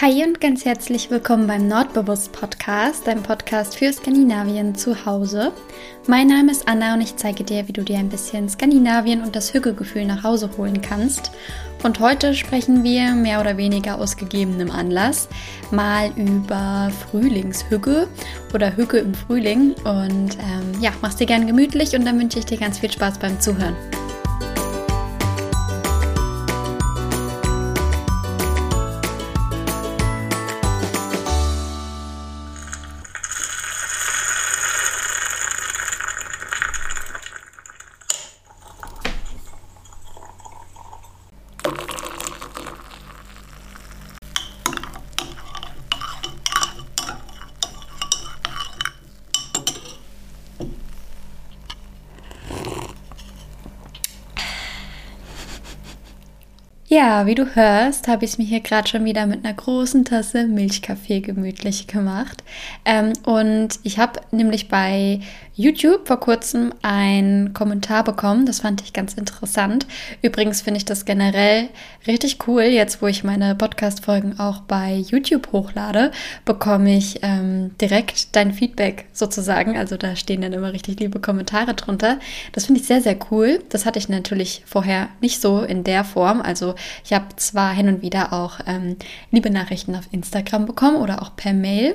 Hi und ganz herzlich willkommen beim Nordbewusst Podcast, deinem Podcast für Skandinavien zu Hause. Mein Name ist Anna und ich zeige dir, wie du dir ein bisschen Skandinavien und das Hügelgefühl nach Hause holen kannst. Und heute sprechen wir mehr oder weniger aus gegebenem Anlass mal über Frühlingshügge oder Hügge im Frühling. Und ähm, ja, mach's dir gern gemütlich und dann wünsche ich dir ganz viel Spaß beim Zuhören. Ja, wie du hörst, habe ich mir hier gerade schon wieder mit einer großen Tasse Milchkaffee gemütlich gemacht. Ähm, und ich habe nämlich bei YouTube vor kurzem einen Kommentar bekommen. Das fand ich ganz interessant. Übrigens finde ich das generell richtig cool. Jetzt, wo ich meine Podcast-Folgen auch bei YouTube hochlade, bekomme ich ähm, direkt dein Feedback sozusagen. Also da stehen dann immer richtig liebe Kommentare drunter. Das finde ich sehr, sehr cool. Das hatte ich natürlich vorher nicht so in der Form. Also ich habe zwar hin und wieder auch ähm, liebe Nachrichten auf Instagram bekommen oder auch per Mail,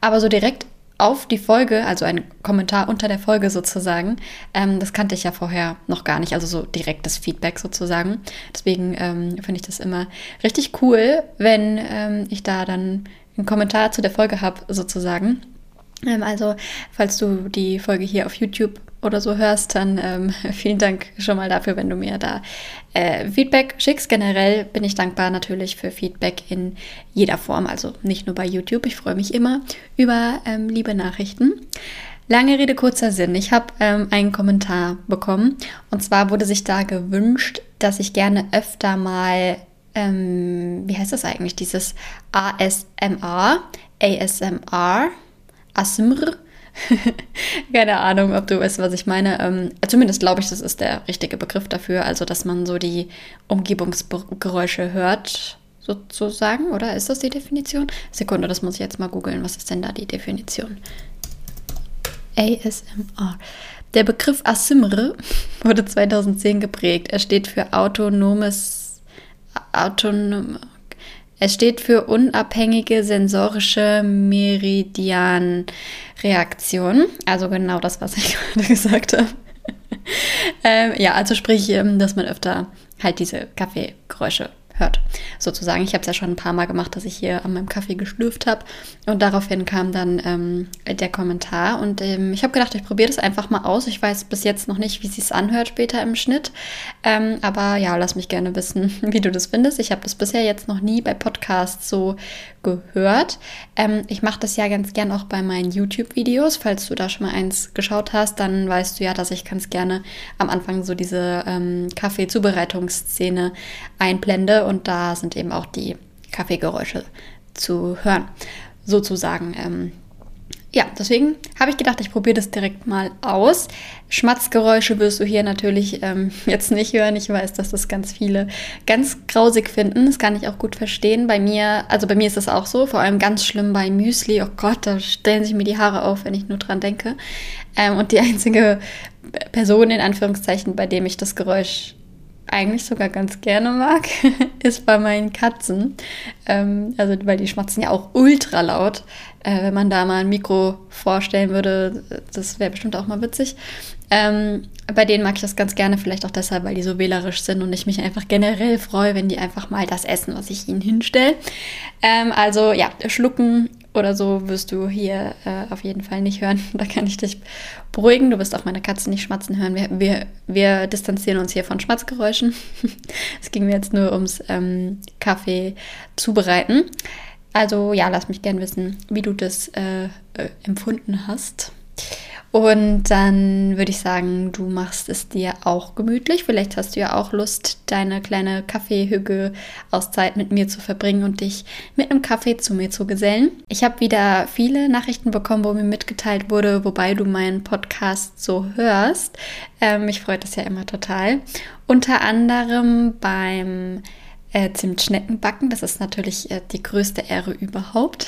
aber so direkt auf die Folge, also ein Kommentar unter der Folge sozusagen. Ähm, das kannte ich ja vorher noch gar nicht, also so direktes Feedback sozusagen. Deswegen ähm, finde ich das immer richtig cool, wenn ähm, ich da dann einen Kommentar zu der Folge habe sozusagen. Ähm, also, falls du die Folge hier auf YouTube oder so hörst, dann ähm, vielen Dank schon mal dafür, wenn du mir da äh, Feedback schickst. Generell bin ich dankbar natürlich für Feedback in jeder Form, also nicht nur bei YouTube. Ich freue mich immer über ähm, liebe Nachrichten. Lange Rede, kurzer Sinn. Ich habe ähm, einen Kommentar bekommen und zwar wurde sich da gewünscht, dass ich gerne öfter mal, ähm, wie heißt das eigentlich, dieses ASMR, ASMR, ASMR, Keine Ahnung, ob du weißt, was ich meine. Ähm, zumindest glaube ich, das ist der richtige Begriff dafür. Also, dass man so die Umgebungsgeräusche hört, sozusagen. Oder ist das die Definition? Sekunde, das muss ich jetzt mal googeln. Was ist denn da die Definition? ASMR. Der Begriff ASMR wurde 2010 geprägt. Er steht für autonomes, autonom, es steht für unabhängige sensorische Meridianreaktion. Also genau das, was ich gerade gesagt habe. ähm, ja, also sprich, ähm, dass man öfter halt diese Kaffeegeräusche hört, sozusagen. Ich habe es ja schon ein paar Mal gemacht, dass ich hier an meinem Kaffee geschlürft habe und daraufhin kam dann ähm, der Kommentar und ähm, ich habe gedacht, ich probiere das einfach mal aus. Ich weiß bis jetzt noch nicht, wie es sich anhört später im Schnitt, ähm, aber ja, lass mich gerne wissen, wie du das findest. Ich habe das bisher jetzt noch nie bei Podcasts so gehört. Ähm, ich mache das ja ganz gern auch bei meinen YouTube-Videos. Falls du da schon mal eins geschaut hast, dann weißt du ja, dass ich ganz gerne am Anfang so diese ähm, Kaffee-Zubereitungsszene einblende und da sind eben auch die Kaffeegeräusche zu hören, sozusagen. Ähm, ja, deswegen habe ich gedacht, ich probiere das direkt mal aus. Schmatzgeräusche wirst du hier natürlich ähm, jetzt nicht hören. Ich weiß, dass das ganz viele ganz grausig finden. Das kann ich auch gut verstehen. Bei mir, also bei mir ist das auch so, vor allem ganz schlimm bei Müsli. Oh Gott, da stellen sich mir die Haare auf, wenn ich nur dran denke. Ähm, und die einzige Person in Anführungszeichen, bei dem ich das Geräusch eigentlich sogar ganz gerne mag, ist bei meinen Katzen. Ähm, also, weil die schmatzen ja auch ultra laut. Äh, wenn man da mal ein Mikro vorstellen würde, das wäre bestimmt auch mal witzig. Ähm, bei denen mag ich das ganz gerne, vielleicht auch deshalb, weil die so wählerisch sind und ich mich einfach generell freue, wenn die einfach mal das essen, was ich ihnen hinstelle. Ähm, also ja, schlucken oder so wirst du hier äh, auf jeden Fall nicht hören. Da kann ich dich beruhigen. Du wirst auch meine Katze nicht schmatzen hören. Wir, wir, wir distanzieren uns hier von Schmatzgeräuschen. es ging mir jetzt nur ums ähm, Kaffee zubereiten. Also ja, lass mich gern wissen, wie du das äh, äh, empfunden hast. Und dann würde ich sagen, du machst es dir auch gemütlich. Vielleicht hast du ja auch Lust, deine kleine Kaffeehügge aus Zeit mit mir zu verbringen und dich mit einem Kaffee zu mir zu gesellen. Ich habe wieder viele Nachrichten bekommen, wo mir mitgeteilt wurde, wobei du meinen Podcast so hörst. Ähm, mich freut das ja immer total. Unter anderem beim äh, Zimtschnecken backen. Das ist natürlich äh, die größte Ehre überhaupt.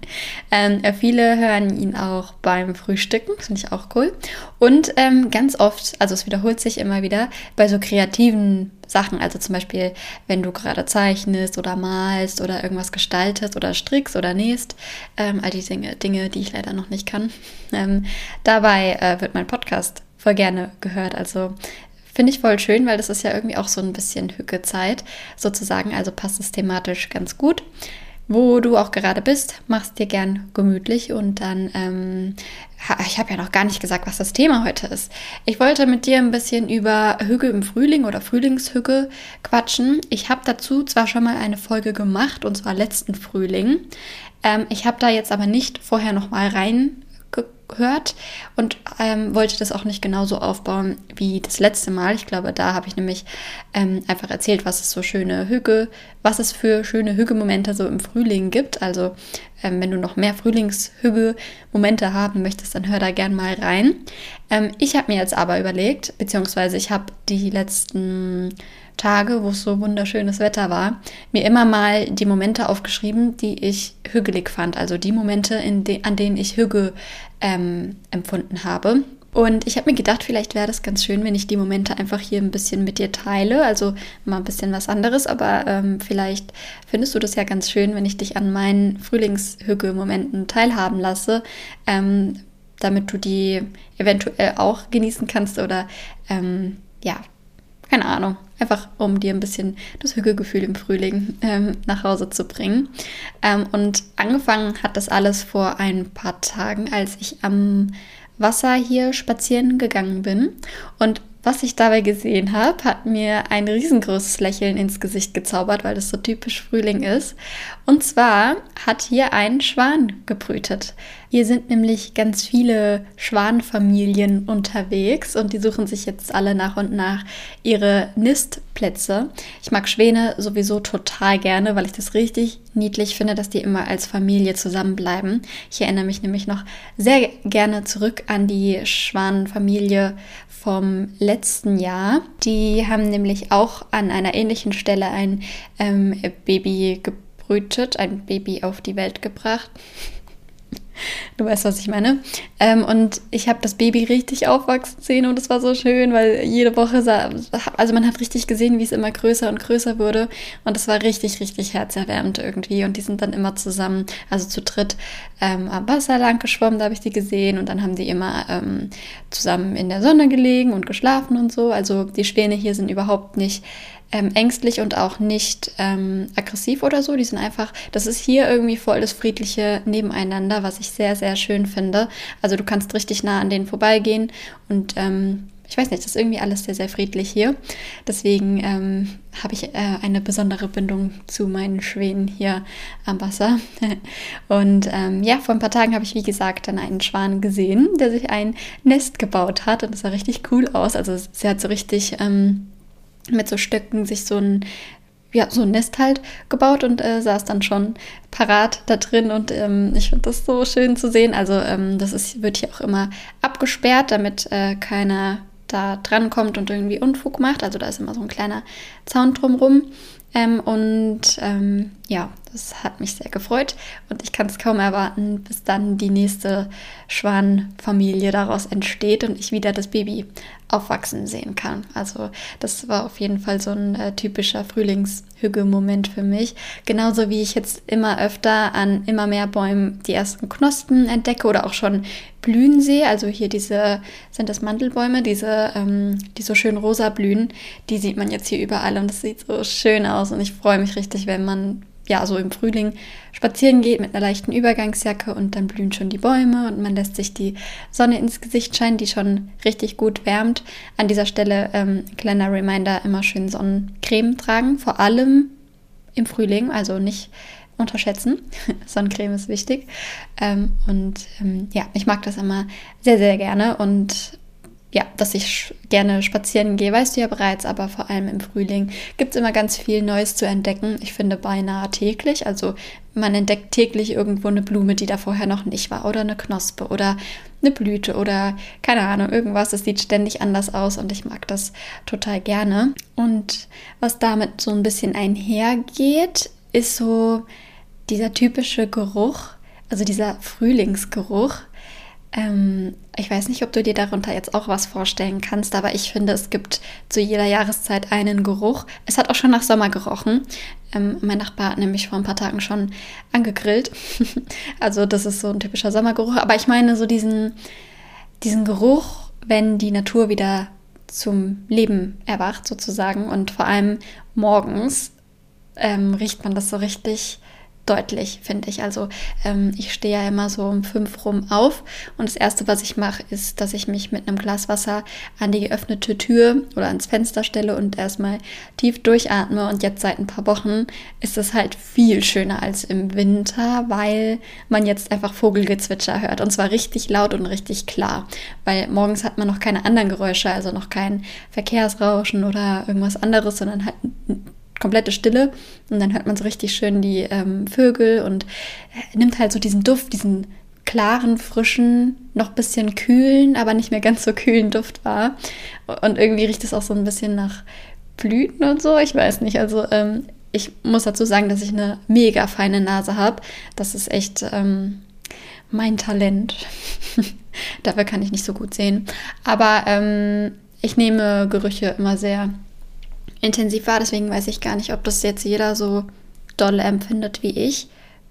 ähm, äh, viele hören ihn auch beim Frühstücken, finde ich auch cool. Und ähm, ganz oft, also es wiederholt sich immer wieder, bei so kreativen Sachen, also zum Beispiel, wenn du gerade zeichnest oder malst oder irgendwas gestaltest oder strickst oder nähst, ähm, all die Dinge, Dinge, die ich leider noch nicht kann. Ähm, dabei äh, wird mein Podcast voll gerne gehört. Also Finde ich voll schön, weil das ist ja irgendwie auch so ein bisschen Hückezeit sozusagen. Also passt es thematisch ganz gut. Wo du auch gerade bist, machst dir gern gemütlich und dann, ähm, ich habe ja noch gar nicht gesagt, was das Thema heute ist. Ich wollte mit dir ein bisschen über Hüge im Frühling oder Frühlingshüge quatschen. Ich habe dazu zwar schon mal eine Folge gemacht und zwar letzten Frühling. Ähm, ich habe da jetzt aber nicht vorher noch mal rein gehört und ähm, wollte das auch nicht genauso aufbauen wie das letzte Mal. Ich glaube, da habe ich nämlich ähm, einfach erzählt, was es so schöne Hüge, was es für schöne Hüge-Momente so im Frühling gibt. Also ähm, wenn du noch mehr Frühlingshüge-Momente haben möchtest, dann hör da gern mal rein. Ähm, ich habe mir jetzt aber überlegt, beziehungsweise ich habe die letzten Tage, wo es so wunderschönes Wetter war, mir immer mal die Momente aufgeschrieben, die ich hügelig fand. Also die Momente, de an denen ich Hüge ähm, empfunden habe. Und ich habe mir gedacht, vielleicht wäre das ganz schön, wenn ich die Momente einfach hier ein bisschen mit dir teile. Also mal ein bisschen was anderes, aber ähm, vielleicht findest du das ja ganz schön, wenn ich dich an meinen Frühlingshügge-Momenten teilhaben lasse, ähm, damit du die eventuell auch genießen kannst oder ähm, ja, keine Ahnung, einfach um dir ein bisschen das Hügelgefühl im Frühling ähm, nach Hause zu bringen. Ähm, und angefangen hat das alles vor ein paar Tagen, als ich am Wasser hier spazieren gegangen bin. Und was ich dabei gesehen habe, hat mir ein riesengroßes Lächeln ins Gesicht gezaubert, weil das so typisch Frühling ist. Und zwar hat hier ein Schwan gebrütet. Hier sind nämlich ganz viele Schwanfamilien unterwegs und die suchen sich jetzt alle nach und nach ihre Nistplätze. Ich mag Schwäne sowieso total gerne, weil ich das richtig niedlich finde, dass die immer als Familie zusammenbleiben. Ich erinnere mich nämlich noch sehr gerne zurück an die Schwanenfamilie vom letzten Jahr. Die haben nämlich auch an einer ähnlichen Stelle ein ähm, Baby gebrütet, ein Baby auf die Welt gebracht. Du weißt, was ich meine. Ähm, und ich habe das Baby richtig aufwachsen sehen und es war so schön, weil jede Woche sah, also man hat richtig gesehen, wie es immer größer und größer wurde. Und es war richtig, richtig herzerwärmend irgendwie. Und die sind dann immer zusammen, also zu dritt, ähm, am Wasser lang geschwommen, da habe ich die gesehen. Und dann haben die immer ähm, zusammen in der Sonne gelegen und geschlafen und so. Also die Schwäne hier sind überhaupt nicht ähm, ängstlich und auch nicht ähm, aggressiv oder so. Die sind einfach, das ist hier irgendwie voll das friedliche Nebeneinander, was ich sehr, sehr schön finde. Also du kannst richtig nah an denen vorbeigehen und ähm, ich weiß nicht, das ist irgendwie alles sehr, sehr friedlich hier. Deswegen ähm, habe ich äh, eine besondere Bindung zu meinen Schwänen hier am Wasser. Und ähm, ja, vor ein paar Tagen habe ich, wie gesagt, dann einen Schwan gesehen, der sich ein Nest gebaut hat. Und das sah richtig cool aus. Also sie hat so richtig ähm, mit so Stöcken sich so ein ja, so ein Nest halt gebaut und äh, saß dann schon parat da drin und ähm, ich finde das so schön zu sehen. Also ähm, das ist, wird hier auch immer abgesperrt, damit äh, keiner da dran kommt und irgendwie Unfug macht. Also da ist immer so ein kleiner Zaun drumrum. Ähm, und ähm, ja, das hat mich sehr gefreut und ich kann es kaum erwarten, bis dann die nächste Schwanfamilie daraus entsteht und ich wieder das Baby aufwachsen sehen kann. Also das war auf jeden Fall so ein äh, typischer Frühlingshügge-Moment für mich. Genauso wie ich jetzt immer öfter an immer mehr Bäumen die ersten Knospen entdecke oder auch schon blühen sehe. Also hier diese, sind das Mandelbäume, diese, ähm, die so schön rosa blühen, die sieht man jetzt hier überall und das sieht so schön aus und ich freue mich richtig, wenn man ja, so im Frühling spazieren geht mit einer leichten Übergangsjacke und dann blühen schon die Bäume und man lässt sich die Sonne ins Gesicht scheinen, die schon richtig gut wärmt. An dieser Stelle ähm, kleiner Reminder, immer schön Sonnencreme tragen, vor allem im Frühling, also nicht unterschätzen. Sonnencreme ist wichtig. Ähm, und ähm, ja, ich mag das immer sehr, sehr gerne und ja, dass ich gerne spazieren gehe, weißt du ja bereits, aber vor allem im Frühling gibt es immer ganz viel Neues zu entdecken. Ich finde beinahe täglich. Also man entdeckt täglich irgendwo eine Blume, die da vorher noch nicht war, oder eine Knospe oder eine Blüte oder keine Ahnung, irgendwas. Es sieht ständig anders aus und ich mag das total gerne. Und was damit so ein bisschen einhergeht, ist so dieser typische Geruch, also dieser Frühlingsgeruch ähm, ich weiß nicht, ob du dir darunter jetzt auch was vorstellen kannst, aber ich finde, es gibt zu jeder Jahreszeit einen Geruch. Es hat auch schon nach Sommer gerochen. Ähm, mein Nachbar hat nämlich vor ein paar Tagen schon angegrillt. also das ist so ein typischer Sommergeruch. Aber ich meine so diesen, diesen Geruch, wenn die Natur wieder zum Leben erwacht sozusagen und vor allem morgens ähm, riecht man das so richtig deutlich, finde ich. Also ähm, ich stehe ja immer so um fünf rum auf und das Erste, was ich mache, ist, dass ich mich mit einem Glas Wasser an die geöffnete Tür oder ans Fenster stelle und erstmal tief durchatme. Und jetzt seit ein paar Wochen ist es halt viel schöner als im Winter, weil man jetzt einfach Vogelgezwitscher hört und zwar richtig laut und richtig klar, weil morgens hat man noch keine anderen Geräusche, also noch kein Verkehrsrauschen oder irgendwas anderes, sondern halt komplette Stille und dann hört man so richtig schön die ähm, Vögel und äh, nimmt halt so diesen Duft, diesen klaren, frischen, noch ein bisschen kühlen, aber nicht mehr ganz so kühlen Duft wahr. Und irgendwie riecht es auch so ein bisschen nach Blüten und so. Ich weiß nicht. Also ähm, ich muss dazu sagen, dass ich eine mega feine Nase habe. Das ist echt ähm, mein Talent. Dafür kann ich nicht so gut sehen. Aber ähm, ich nehme Gerüche immer sehr intensiv war. Deswegen weiß ich gar nicht, ob das jetzt jeder so doll empfindet wie ich.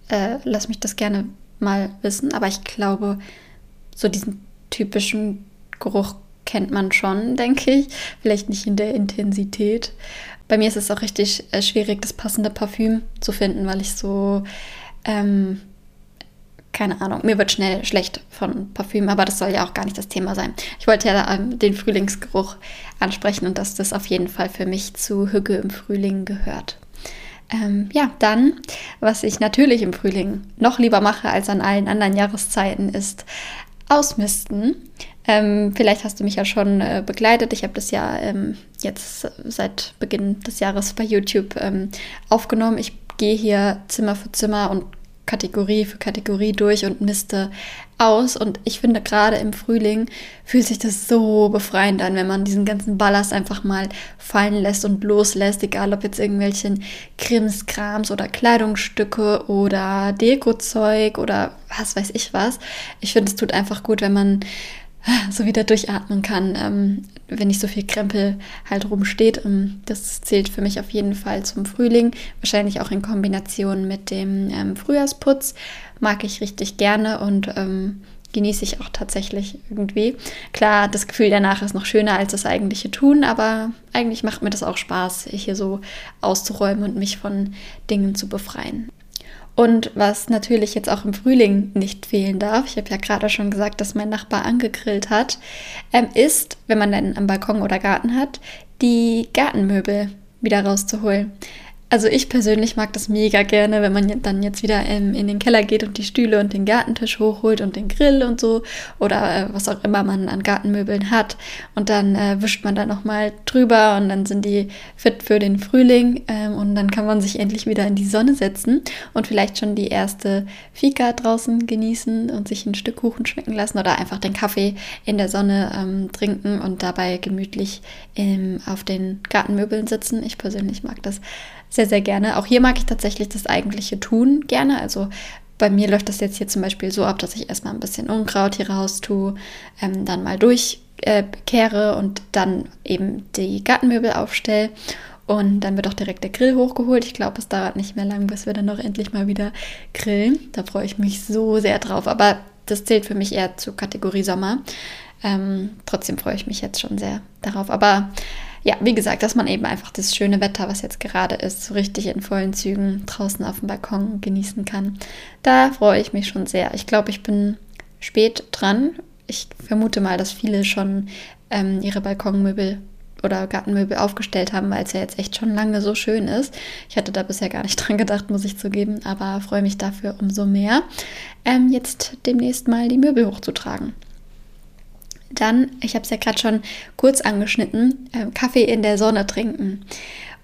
Äh, lass mich das gerne mal wissen. Aber ich glaube, so diesen typischen Geruch kennt man schon, denke ich. Vielleicht nicht in der Intensität. Bei mir ist es auch richtig äh, schwierig, das passende Parfüm zu finden, weil ich so ähm, keine Ahnung, mir wird schnell schlecht von Parfüm, aber das soll ja auch gar nicht das Thema sein. Ich wollte ja ähm, den Frühlingsgeruch ansprechen und dass das auf jeden Fall für mich zu Hügge im Frühling gehört. Ähm, ja, dann, was ich natürlich im Frühling noch lieber mache als an allen anderen Jahreszeiten, ist ausmisten. Ähm, vielleicht hast du mich ja schon äh, begleitet. Ich habe das ja ähm, jetzt seit Beginn des Jahres bei YouTube ähm, aufgenommen. Ich gehe hier Zimmer für Zimmer und Kategorie für Kategorie durch und misste aus. Und ich finde, gerade im Frühling fühlt sich das so befreiend an, wenn man diesen ganzen Ballast einfach mal fallen lässt und loslässt, egal ob jetzt irgendwelchen Krimskrams oder Kleidungsstücke oder Dekozeug oder was weiß ich was. Ich finde, es tut einfach gut, wenn man so wieder durchatmen kann, ähm, wenn nicht so viel Krempel halt rumsteht. Ähm, das zählt für mich auf jeden Fall zum Frühling, wahrscheinlich auch in Kombination mit dem ähm, Frühjahrsputz. Mag ich richtig gerne und ähm, genieße ich auch tatsächlich irgendwie. Klar, das Gefühl danach ist noch schöner als das eigentliche Tun, aber eigentlich macht mir das auch Spaß, hier so auszuräumen und mich von Dingen zu befreien. Und was natürlich jetzt auch im Frühling nicht fehlen darf, ich habe ja gerade schon gesagt, dass mein Nachbar angegrillt hat, ähm, ist, wenn man dann am Balkon oder Garten hat, die Gartenmöbel wieder rauszuholen. Also ich persönlich mag das mega gerne, wenn man dann jetzt wieder in, in, den Keller geht und die Stühle und den Gartentisch hochholt und den Grill und so oder äh, was auch immer man an Gartenmöbeln hat und dann äh, wischt man da nochmal drüber und dann sind die fit für den Frühling ähm, und dann kann man sich endlich wieder in die Sonne setzen und vielleicht schon die erste Fika draußen genießen und sich ein Stück Kuchen schmecken lassen oder einfach den Kaffee in der Sonne ähm, trinken und dabei gemütlich ähm, auf den Gartenmöbeln sitzen. Ich persönlich mag das sehr, sehr gerne. Auch hier mag ich tatsächlich das eigentliche Tun gerne. Also bei mir läuft das jetzt hier zum Beispiel so ab, dass ich erstmal ein bisschen Unkraut hier raus tue, ähm, dann mal durchkehre äh, und dann eben die Gartenmöbel aufstelle. Und dann wird auch direkt der Grill hochgeholt. Ich glaube, es dauert nicht mehr lang, bis wir dann noch endlich mal wieder grillen. Da freue ich mich so sehr drauf. Aber das zählt für mich eher zur Kategorie Sommer. Ähm, trotzdem freue ich mich jetzt schon sehr darauf. Aber ja, wie gesagt, dass man eben einfach das schöne Wetter, was jetzt gerade ist, so richtig in vollen Zügen draußen auf dem Balkon genießen kann. Da freue ich mich schon sehr. Ich glaube, ich bin spät dran. Ich vermute mal, dass viele schon ähm, ihre Balkonmöbel oder Gartenmöbel aufgestellt haben, weil es ja jetzt echt schon lange so schön ist. Ich hatte da bisher gar nicht dran gedacht, muss ich zugeben, aber freue mich dafür umso mehr, ähm, jetzt demnächst mal die Möbel hochzutragen. Dann, ich habe es ja gerade schon kurz angeschnitten, äh, Kaffee in der Sonne trinken.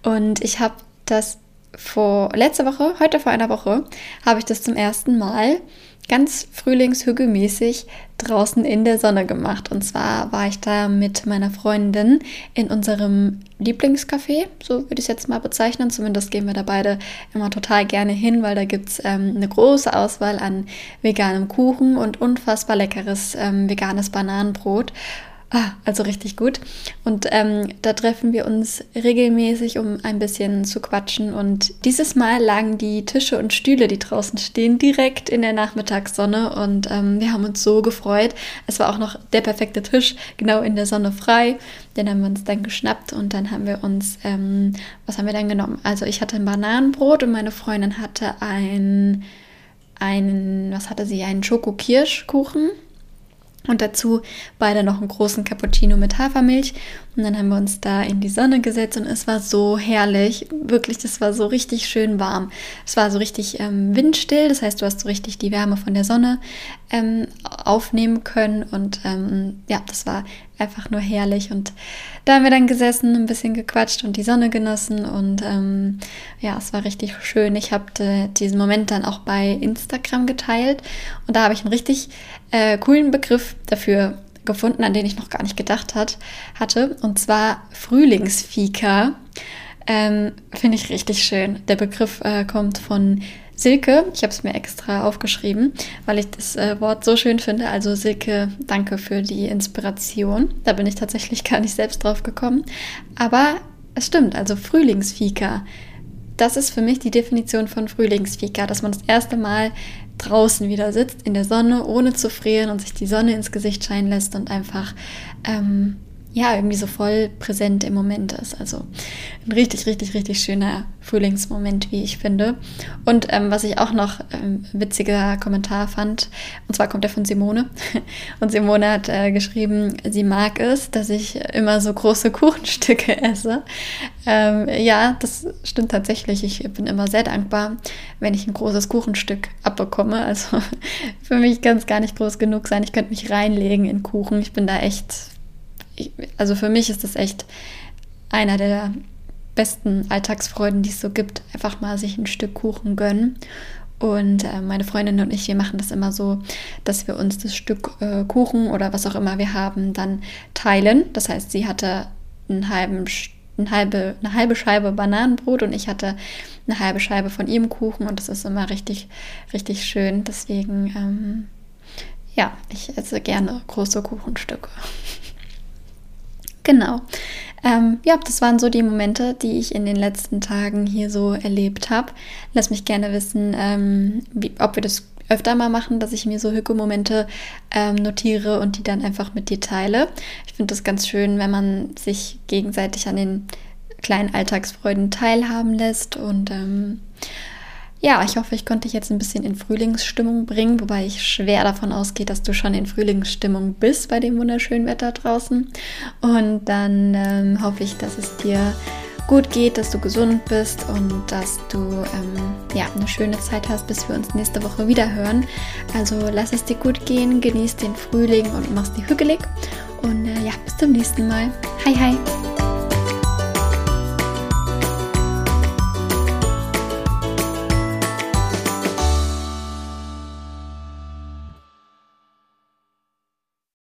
Und ich habe das vor letzter Woche, heute vor einer Woche, habe ich das zum ersten Mal ganz frühlingshügelmäßig draußen in der Sonne gemacht. Und zwar war ich da mit meiner Freundin in unserem Lieblingscafé, so würde ich es jetzt mal bezeichnen. Zumindest gehen wir da beide immer total gerne hin, weil da gibt es ähm, eine große Auswahl an veganem Kuchen und unfassbar leckeres ähm, veganes Bananenbrot. Ah, also richtig gut. Und ähm, da treffen wir uns regelmäßig, um ein bisschen zu quatschen. Und dieses Mal lagen die Tische und Stühle, die draußen stehen, direkt in der Nachmittagssonne. Und ähm, wir haben uns so gefreut. Es war auch noch der perfekte Tisch, genau in der Sonne frei. Den haben wir uns dann geschnappt und dann haben wir uns, ähm, was haben wir dann genommen? Also ich hatte ein Bananenbrot und meine Freundin hatte ein, einen, was hatte sie? Einen Schokokirschkuchen und dazu beide noch einen großen Cappuccino mit Hafermilch. Und dann haben wir uns da in die Sonne gesetzt und es war so herrlich. Wirklich, das war so richtig schön warm. Es war so richtig ähm, windstill, das heißt, du hast so richtig die Wärme von der Sonne ähm, aufnehmen können. Und ähm, ja, das war einfach nur herrlich. Und da haben wir dann gesessen, ein bisschen gequatscht und die Sonne genossen. Und ähm, ja, es war richtig schön. Ich habe äh, diesen Moment dann auch bei Instagram geteilt. Und da habe ich einen richtig äh, coolen Begriff dafür gefunden, an den ich noch gar nicht gedacht hat, hatte. Und zwar Frühlingsfika. Ähm, Finde ich richtig schön. Der Begriff äh, kommt von Silke. Ich habe es mir extra aufgeschrieben, weil ich das äh, Wort so schön finde. Also Silke, danke für die Inspiration. Da bin ich tatsächlich gar nicht selbst drauf gekommen. Aber es stimmt, also Frühlingsfika. Das ist für mich die Definition von Frühlingsfika, dass man das erste Mal draußen wieder sitzt in der Sonne, ohne zu frieren und sich die Sonne ins Gesicht scheinen lässt und einfach ähm, ja, irgendwie so voll präsent im Moment ist. Also ein richtig, richtig, richtig schöner Frühlingsmoment, wie ich finde. Und ähm, was ich auch noch ähm, witziger Kommentar fand, und zwar kommt er von Simone. Und Simone hat äh, geschrieben, sie mag es, dass ich immer so große Kuchenstücke esse. Ähm, ja, das stimmt tatsächlich. Ich bin immer sehr dankbar, wenn ich ein großes Kuchenstück abbekomme. Also für mich kann es gar nicht groß genug sein. Ich könnte mich reinlegen in Kuchen. Ich bin da echt also für mich ist das echt einer der besten Alltagsfreuden, die es so gibt. Einfach mal sich ein Stück Kuchen gönnen. Und äh, meine Freundin und ich, wir machen das immer so, dass wir uns das Stück äh, Kuchen oder was auch immer wir haben, dann teilen. Das heißt, sie hatte einen halben, eine, halbe, eine halbe Scheibe Bananenbrot und ich hatte eine halbe Scheibe von ihrem Kuchen und das ist immer richtig, richtig schön. Deswegen, ähm, ja, ich esse gerne große Kuchenstücke. Genau. Ähm, ja, das waren so die Momente, die ich in den letzten Tagen hier so erlebt habe. Lass mich gerne wissen, ähm, wie, ob wir das öfter mal machen, dass ich mir so Hücke-Momente ähm, notiere und die dann einfach mit dir teile. Ich finde das ganz schön, wenn man sich gegenseitig an den kleinen Alltagsfreuden teilhaben lässt und ähm, ja, ich hoffe, ich konnte dich jetzt ein bisschen in Frühlingsstimmung bringen, wobei ich schwer davon ausgehe, dass du schon in Frühlingsstimmung bist bei dem wunderschönen Wetter draußen. Und dann ähm, hoffe ich, dass es dir gut geht, dass du gesund bist und dass du ähm, ja, eine schöne Zeit hast, bis wir uns nächste Woche wieder hören. Also lass es dir gut gehen, genieß den Frühling und mach's dir hügelig. Und äh, ja, bis zum nächsten Mal. Hi, hi!